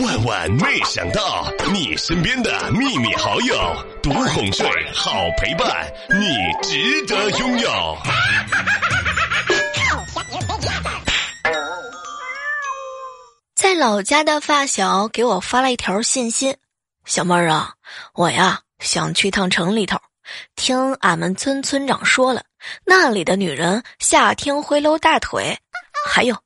万万没想到，你身边的秘密好友，独哄睡，好陪伴，你值得拥有。在老家的发小给我发了一条信息：“小妹儿啊，我呀想去趟城里头，听俺们村村长说了，那里的女人夏天会露大腿，还有，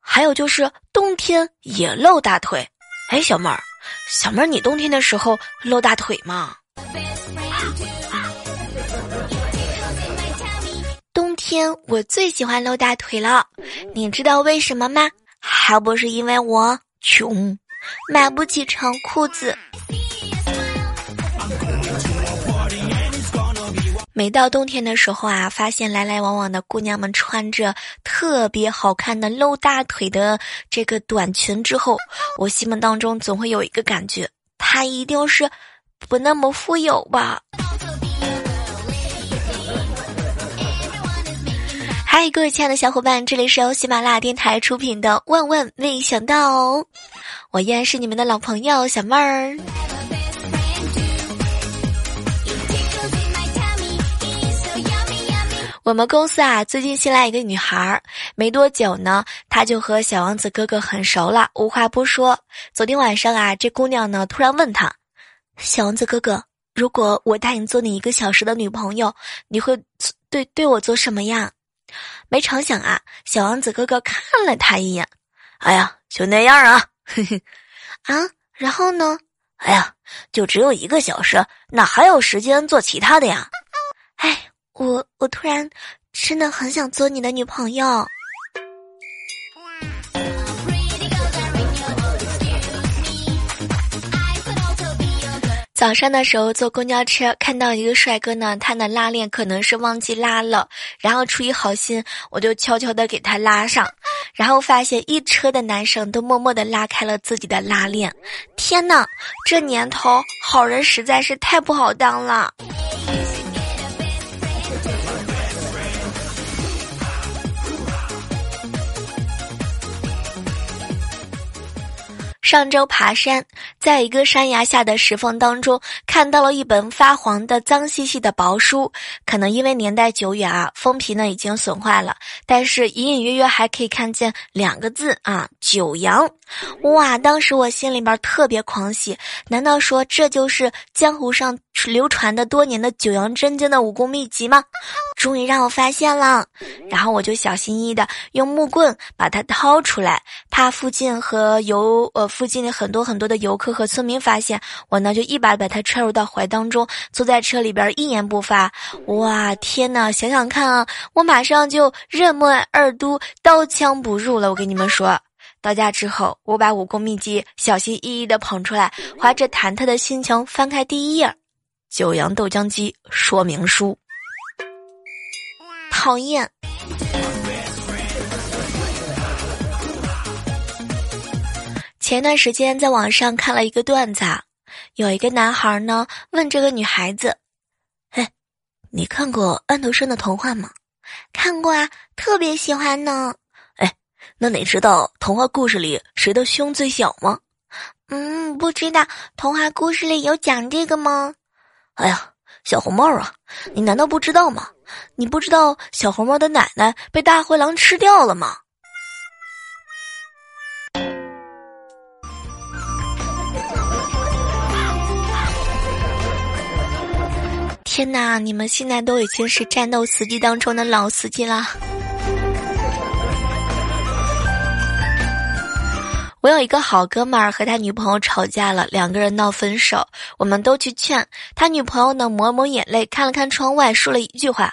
还有就是冬天也露大腿。哎，小妹儿，小妹儿，你冬天的时候露大腿吗？冬天我最喜欢露大腿了，你知道为什么吗？”还不是因为我穷，买不起长裤子。每到冬天的时候啊，发现来来往往的姑娘们穿着特别好看的露大腿的这个短裙之后，我心目当中总会有一个感觉，她一定是不那么富有吧。嗨，各位亲爱的小伙伴，这里是由喜马拉雅电台出品的《万万没想到》，我依然是你们的老朋友小妹儿。我们公司啊，最近新来一个女孩儿，没多久呢，她就和小王子哥哥很熟了，无话不说。昨天晚上啊，这姑娘呢突然问他：“小王子哥哥，如果我答应做你一个小时的女朋友，你会对对我做什么呀？”没成想啊，小王子哥哥看了他一眼，哎呀，就那样啊，嘿嘿，啊，然后呢？哎呀，就只有一个小时，哪还有时间做其他的呀？哎，我我突然真的很想做你的女朋友。早上的时候坐公交车，看到一个帅哥呢，他的拉链可能是忘记拉了，然后出于好心，我就悄悄的给他拉上，然后发现一车的男生都默默的拉开了自己的拉链。天呐，这年头好人实在是太不好当了。上周爬山，在一个山崖下的石缝当中，看到了一本发黄的、脏兮兮的薄书。可能因为年代久远啊，封皮呢已经损坏了，但是隐隐约约还可以看见两个字啊“九阳”。哇！当时我心里边特别狂喜，难道说这就是江湖上流传的多年的九阳真经的武功秘籍吗？终于让我发现了，然后我就小心翼翼的用木棍把它掏出来，怕附近和游呃。附近的很多很多的游客和村民发现我呢，就一把把它揣入到怀当中，坐在车里边一言不发。哇，天呐，想想看啊，我马上就任莫二都刀枪不入了。我跟你们说，到家之后，我把武功秘籍小心翼翼的捧出来，怀着忐忑的心情翻开第一页，《九阳豆浆机说明书》。讨厌。前段时间在网上看了一个段子，有一个男孩呢问这个女孩子：“嘿，你看过安徒生的童话吗？”“看过啊，特别喜欢呢。”“哎，那你知道童话故事里谁的胸最小吗？”“嗯，不知道。童话故事里有讲这个吗？”“哎呀，小红帽啊，你难道不知道吗？你不知道小红帽的奶奶被大灰狼吃掉了吗？”天哪！你们现在都已经是战斗司机当中的老司机了。我有一个好哥们儿和他女朋友吵架了，两个人闹分手，我们都去劝他女朋友呢，抹抹眼泪，看了看窗外，说了一句话：“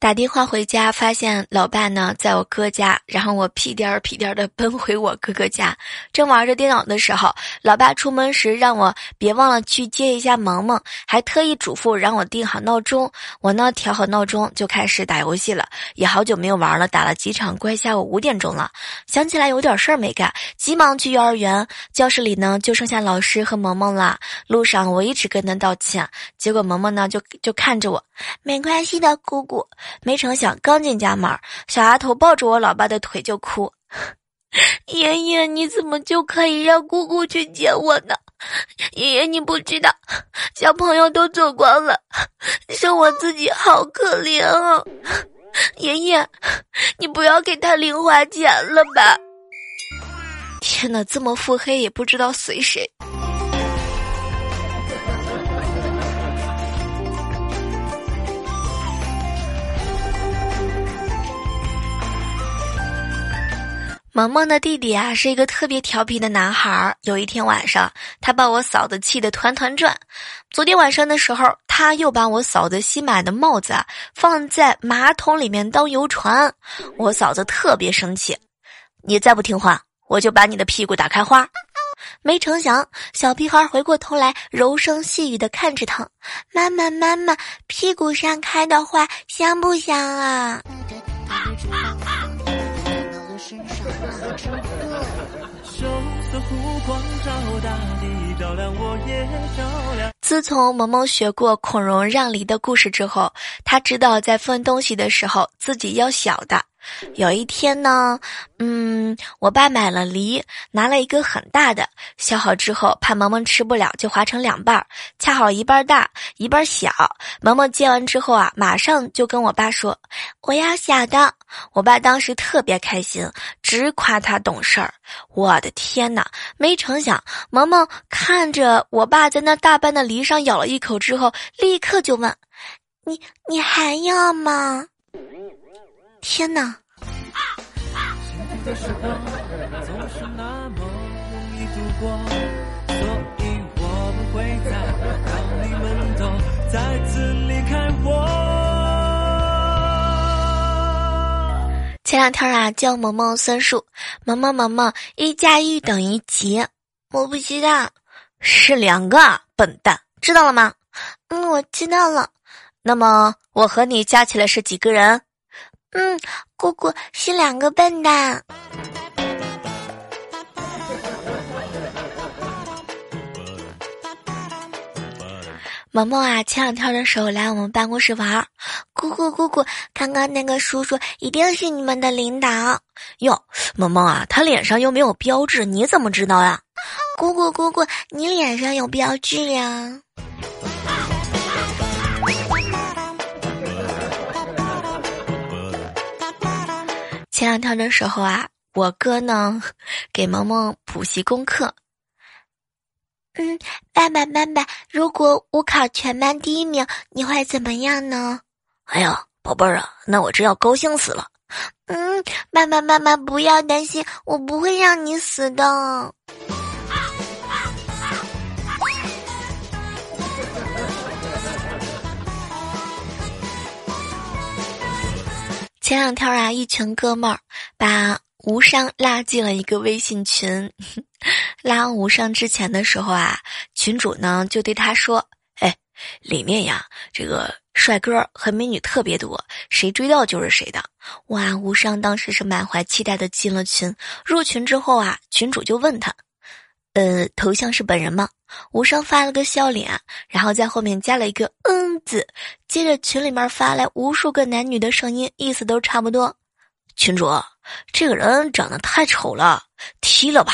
打电话回家，发现老爸呢在我哥家，然后我屁颠儿屁颠儿的奔回我哥哥家，正玩着电脑的时候，老爸出门时让我别忘了去接一下萌萌，还特意嘱咐让我定好闹钟。我呢调好闹钟就开始打游戏了，也好久没有玩了，打了几场，怪下午五点钟了，想起来有点事儿没干，急忙去幼儿园，教室里呢就剩下老师和萌萌了。路上我一直跟他道歉，结果萌萌呢就就看着我，没关系的，姑姑。没成想，刚进家门，小丫头抱着我老爸的腿就哭：“爷爷，你怎么就可以让姑姑去接我呢？爷爷，你不知道，小朋友都走光了，剩我自己好可怜啊！爷爷，你不要给他零花钱了吧？天哪，这么腹黑也不知道随谁。”萌萌的弟弟啊，是一个特别调皮的男孩。有一天晚上，他把我嫂子气得团团转。昨天晚上的时候，他又把我嫂子新买的帽子啊放在马桶里面当游船。我嫂子特别生气，你再不听话，我就把你的屁股打开花。没成想，小屁孩回过头来，柔声细语的看着他：“妈妈，妈妈，屁股上开的花香不香啊？” 自从萌萌学过孔融让梨的故事之后，他知道在分东西的时候自己要小的。有一天呢，嗯，我爸买了梨，拿了一个很大的，削好之后怕萌萌吃不了，就划成两半儿，恰好一半大，一半小。萌萌接完之后啊，马上就跟我爸说：“我要小的。”我爸当时特别开心，直夸他懂事儿。我的天哪！没成想，萌萌看着我爸在那大半的梨上咬了一口之后，立刻就问：“你你还要吗？”天哪！前两天啊，教萌萌算数，萌萌萌萌，一加一等于几？我不知道，是两个，笨蛋，知道了吗？嗯，我知道了。那么我和你加起来是几个人？嗯，姑姑是两个笨蛋。萌萌啊，前两天的时候来我们办公室玩，姑姑姑姑，刚刚那个叔叔一定是你们的领导哟。萌萌啊，他脸上又没有标志，你怎么知道呀？姑姑姑姑，你脸上有标志呀。前两天的时候啊，我哥呢给萌萌补习功课。嗯，爸爸妈妈，如果我考全班第一名，你会怎么样呢？哎呀，宝贝儿啊，那我真要高兴死了。嗯，爸爸妈妈不要担心，我不会让你死的。前两天啊，一群哥们儿把无伤拉进了一个微信群。拉无伤之前的时候啊，群主呢就对他说：“哎，里面呀，这个帅哥和美女特别多，谁追到就是谁的。”哇，无伤当时是满怀期待的进了群。入群之后啊，群主就问他：“呃，头像是本人吗？”无伤发了个笑脸，然后在后面加了一个“嗯”字。接着群里面发来无数个男女的声音，意思都差不多。群主，这个人长得太丑了，踢了吧。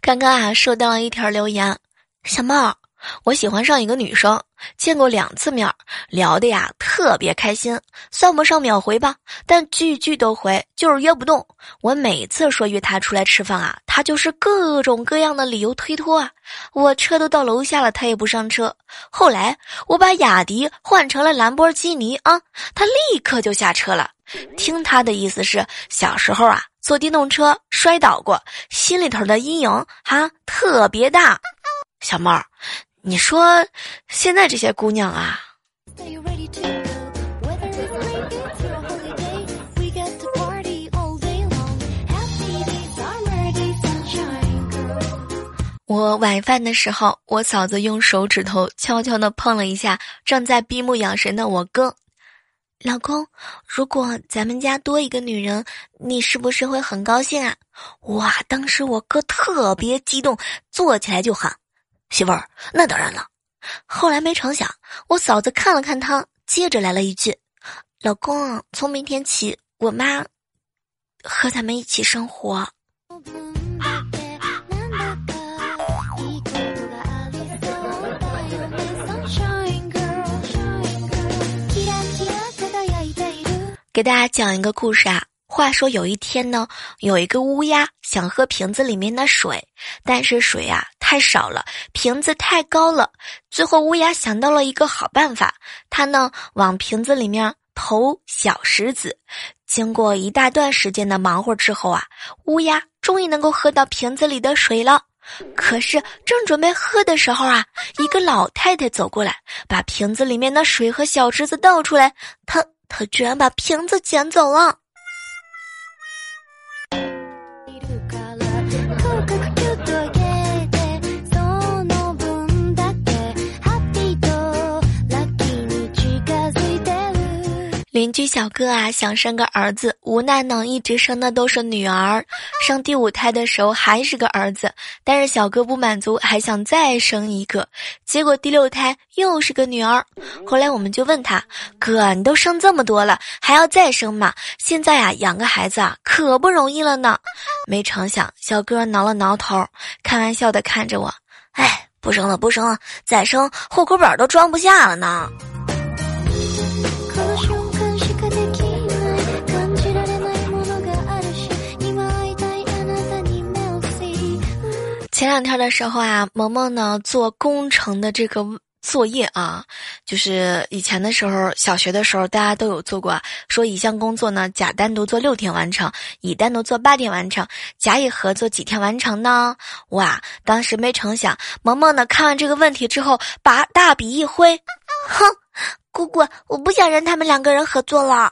刚刚啊，收到了一条留言，小猫。我喜欢上一个女生，见过两次面，聊的呀特别开心，算不上秒回吧，但句句都回，就是约不动。我每次说约她出来吃饭啊，她就是各种各样的理由推脱啊。我车都到楼下了，她也不上车。后来我把雅迪换成了兰博基尼啊，她立刻就下车了。听她的意思是，小时候啊坐电动车摔倒过，心里头的阴影哈特别大。小妹儿，你说现在这些姑娘啊，我晚饭的时候，我嫂子用手指头悄悄的碰了一下正在闭目养神的我哥。老公，如果咱们家多一个女人，你是不是会很高兴啊？哇！当时我哥特别激动，坐起来就喊。媳妇儿，那当然了。后来没成想，我嫂子看了看他，接着来了一句：“老公，从明天起，我妈和咱们一起生活。”给大家讲一个故事啊。话说有一天呢，有一个乌鸦想喝瓶子里面的水，但是水啊太少了，瓶子太高了。最后乌鸦想到了一个好办法，它呢往瓶子里面投小石子。经过一大段时间的忙活之后啊，乌鸦终于能够喝到瓶子里的水了。可是正准备喝的时候啊，一个老太太走过来，把瓶子里面的水和小石子倒出来，她她居然把瓶子捡走了。邻居小哥啊，想生个儿子，无奈呢，一直生的都是女儿。生第五胎的时候还是个儿子，但是小哥不满足，还想再生一个。结果第六胎又是个女儿。后来我们就问他：“哥，你都生这么多了，还要再生吗？现在啊，养个孩子啊，可不容易了呢。”没成想，小哥挠了挠头，开玩笑的看着我：“哎，不生了，不生了，再生户口本都装不下了呢。”前两天的时候啊，萌萌呢做工程的这个作业啊，就是以前的时候，小学的时候大家都有做过，说一项工作呢，甲单独做六天完成，乙单独做八天完成，甲乙合作几天完成呢？哇，当时没成想，萌萌呢看完这个问题之后，把大笔一挥，哼，姑姑，我不想让他们两个人合作了。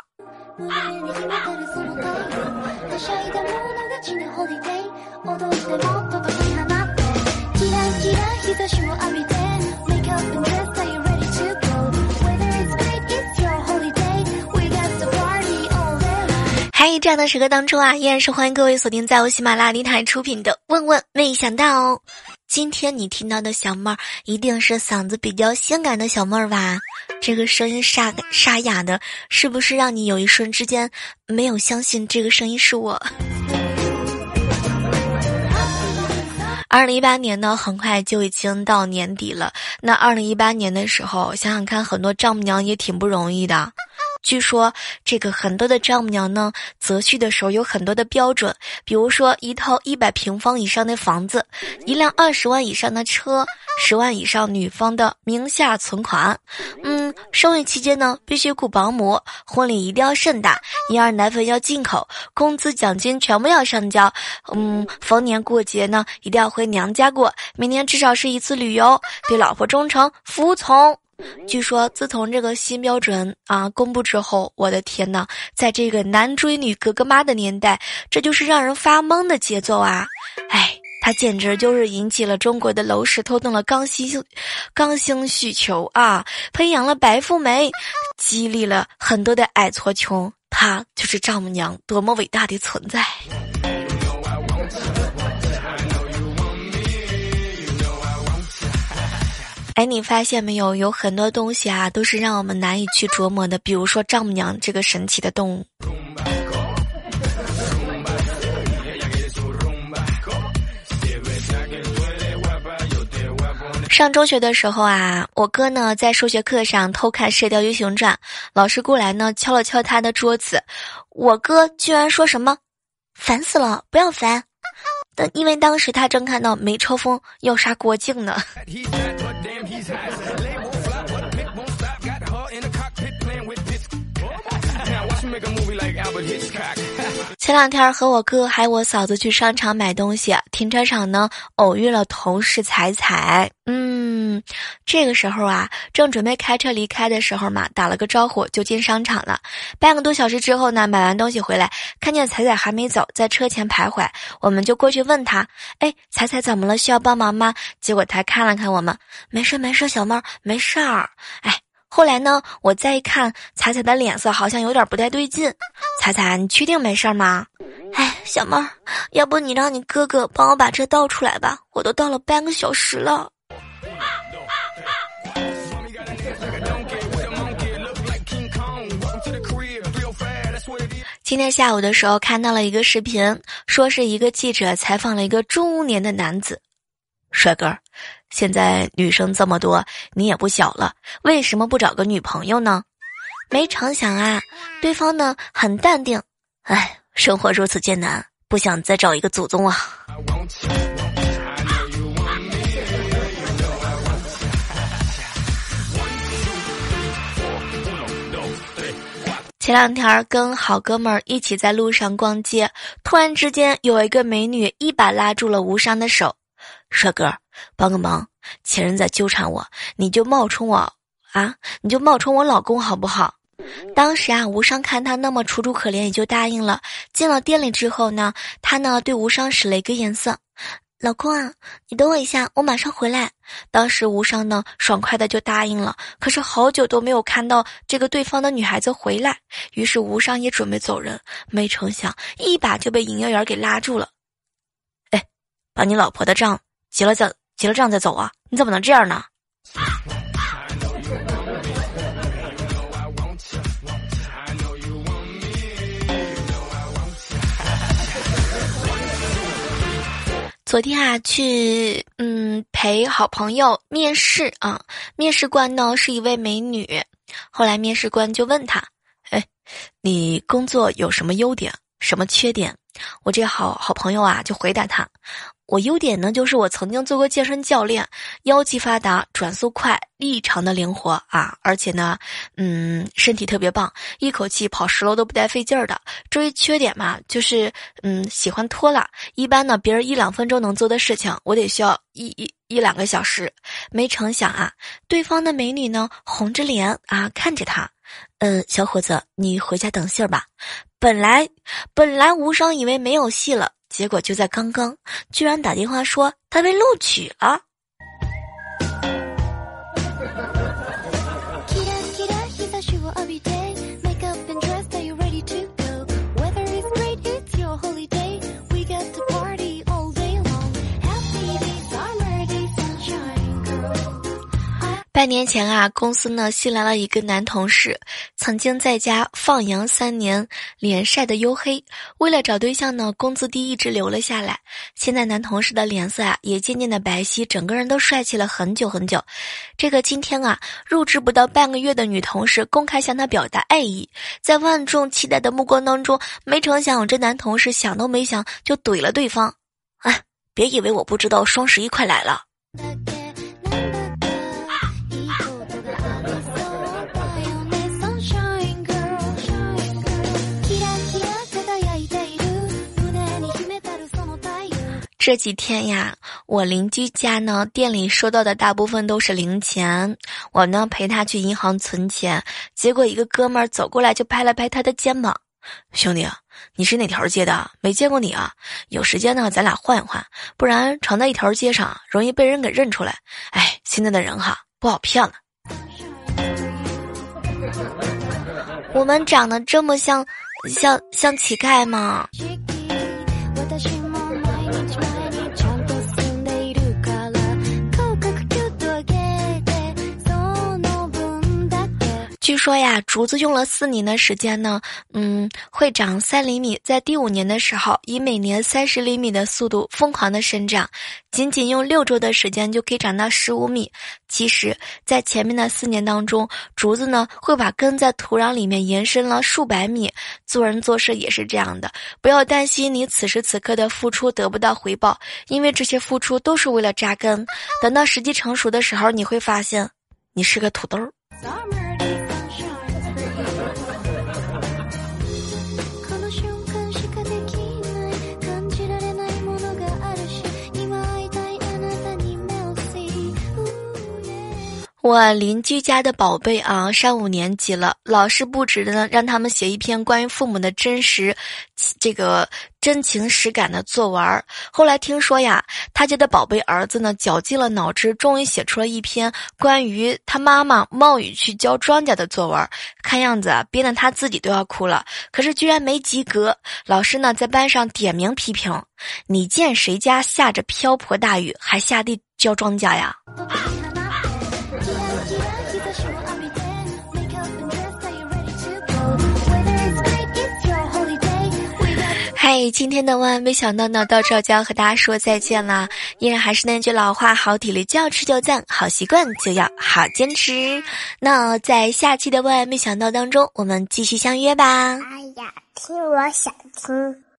嗨，这样的时刻当中啊，依然是欢迎各位锁定在我喜马拉雅电台出品的《问问没想到》。今天你听到的小妹儿，一定是嗓子比较性感的小妹儿吧？这个声音沙沙哑的，是不是让你有一瞬之间没有相信这个声音是我？二零一八年呢，很快就已经到年底了。那二零一八年的时候，想想看，很多丈母娘也挺不容易的。据说这个很多的丈母娘呢，择婿的时候有很多的标准，比如说一套一百平方以上的房子，一辆二十万以上的车，十万以上女方的名下存款。嗯，生育期间呢，必须雇保姆，婚礼一定要盛大，婴儿奶粉要进口，工资奖金全部要上交。嗯，逢年过节呢，一定要回娘家过，每年至少是一次旅游，对老婆忠诚服从。据说，自从这个新标准啊公布之后，我的天呐，在这个男追女格格妈的年代，这就是让人发懵的节奏啊！哎，它简直就是引起了中国的楼市，偷动了刚性刚性需求啊，培养了白富美，激励了很多的矮矬穷。她就是丈母娘，多么伟大的存在！哎，你发现没有？有很多东西啊，都是让我们难以去琢磨的。比如说丈母娘这个神奇的动物。上中学的时候啊，我哥呢在数学课上偷看《射雕英雄传》，老师过来呢敲了敲他的桌子，我哥居然说什么“烦死了，不要烦”，但因为当时他正看到梅超风要杀郭靖呢。前两天和我哥还有我嫂子去商场买东西，停车场呢偶遇了同事彩彩。嗯，这个时候啊，正准备开车离开的时候嘛，打了个招呼就进商场了。半个多小时之后呢，买完东西回来，看见彩彩还没走，在车前徘徊，我们就过去问他：“哎，彩彩怎么了？需要帮忙吗？”结果他看了看我们，没事没事，小猫没事儿。哎。后来呢，我再一看，彩彩的脸色好像有点不太对劲。彩彩，你确定没事吗？哎，小妹儿，要不你让你哥哥帮我把车倒出来吧，我都倒了半个小时了。今天下午的时候看到了一个视频，说是一个记者采访了一个中年的男子，帅哥。现在女生这么多，你也不小了，为什么不找个女朋友呢？没成想啊，对方呢很淡定，哎，生活如此艰难，不想再找一个祖宗啊。前两天跟好哥们儿一起在路上逛街，突然之间有一个美女一把拉住了无伤的手。帅哥，帮个忙，前任在纠缠我，你就冒充我啊，你就冒充我老公好不好？当时啊，无伤看他那么楚楚可怜，也就答应了。进了店里之后呢，他呢对无伤使了一个眼色，老公啊，你等我一下，我马上回来。当时无伤呢爽快的就答应了，可是好久都没有看到这个对方的女孩子回来，于是无伤也准备走人，没成想一把就被营业员给拉住了，哎，把你老婆的账。结了账，结了账再走啊！你怎么能这样呢？昨天啊，去嗯陪好朋友面试啊，面试官呢是一位美女。后来面试官就问他：“哎，你工作有什么优点，什么缺点？”我这好好朋友啊就回答他。我优点呢，就是我曾经做过健身教练，腰肌发达，转速快，异常的灵活啊！而且呢，嗯，身体特别棒，一口气跑十楼都不带费劲儿的。至于缺点嘛，就是嗯，喜欢拖拉。一般呢，别人一两分钟能做的事情，我得需要一一一两个小时。没成想啊，对方的美女呢，红着脸啊看着他，嗯，小伙子，你回家等信儿吧。本来本来无伤以为没有戏了。结果就在刚刚，居然打电话说他被录取了。半年前啊，公司呢新来了一个男同事，曾经在家放羊三年，脸晒得黝黑。为了找对象呢，工资低一直留了下来。现在男同事的脸色啊也渐渐的白皙，整个人都帅气了很久很久。这个今天啊，入职不到半个月的女同事公开向他表达爱意，在万众期待的目光当中，没成想这男同事想都没想就怼了对方。哎，别以为我不知道双十一快来了。这几天呀，我邻居家呢店里收到的大部分都是零钱，我呢陪他去银行存钱，结果一个哥们儿走过来就拍了拍他的肩膀：“兄弟，你是哪条街的？没见过你啊！有时间呢，咱俩换一换，不然常在一条街上容易被人给认出来。哎，现在的人哈不好骗了。我们长得这么像，像像乞丐吗？”据说呀，竹子用了四年的时间呢，嗯，会长三厘米，在第五年的时候，以每年三十厘米的速度疯狂的生长，仅仅用六周的时间就可以长到十五米。其实，在前面的四年当中，竹子呢会把根在土壤里面延伸了数百米。做人做事也是这样的，不要担心你此时此刻的付出得不到回报，因为这些付出都是为了扎根。等到时机成熟的时候，你会发现，你是个土豆。我邻居家的宝贝啊，上五年级了，老师布置的呢，让他们写一篇关于父母的真实，这个真情实感的作文。后来听说呀，他家的宝贝儿子呢，绞尽了脑汁，终于写出了一篇关于他妈妈冒雨去浇庄稼的作文。看样子啊，编得他自己都要哭了。可是居然没及格，老师呢在班上点名批评：“你见谁家下着瓢泼大雨还下地浇庄稼呀？”哎，今天的万万没想到呢，到这儿就要和大家说再见啦！依然还是那句老话，好体力就要吃就赞，好习惯就要好坚持。那在下期的万万没想到当中，我们继续相约吧。哎呀，听我想听。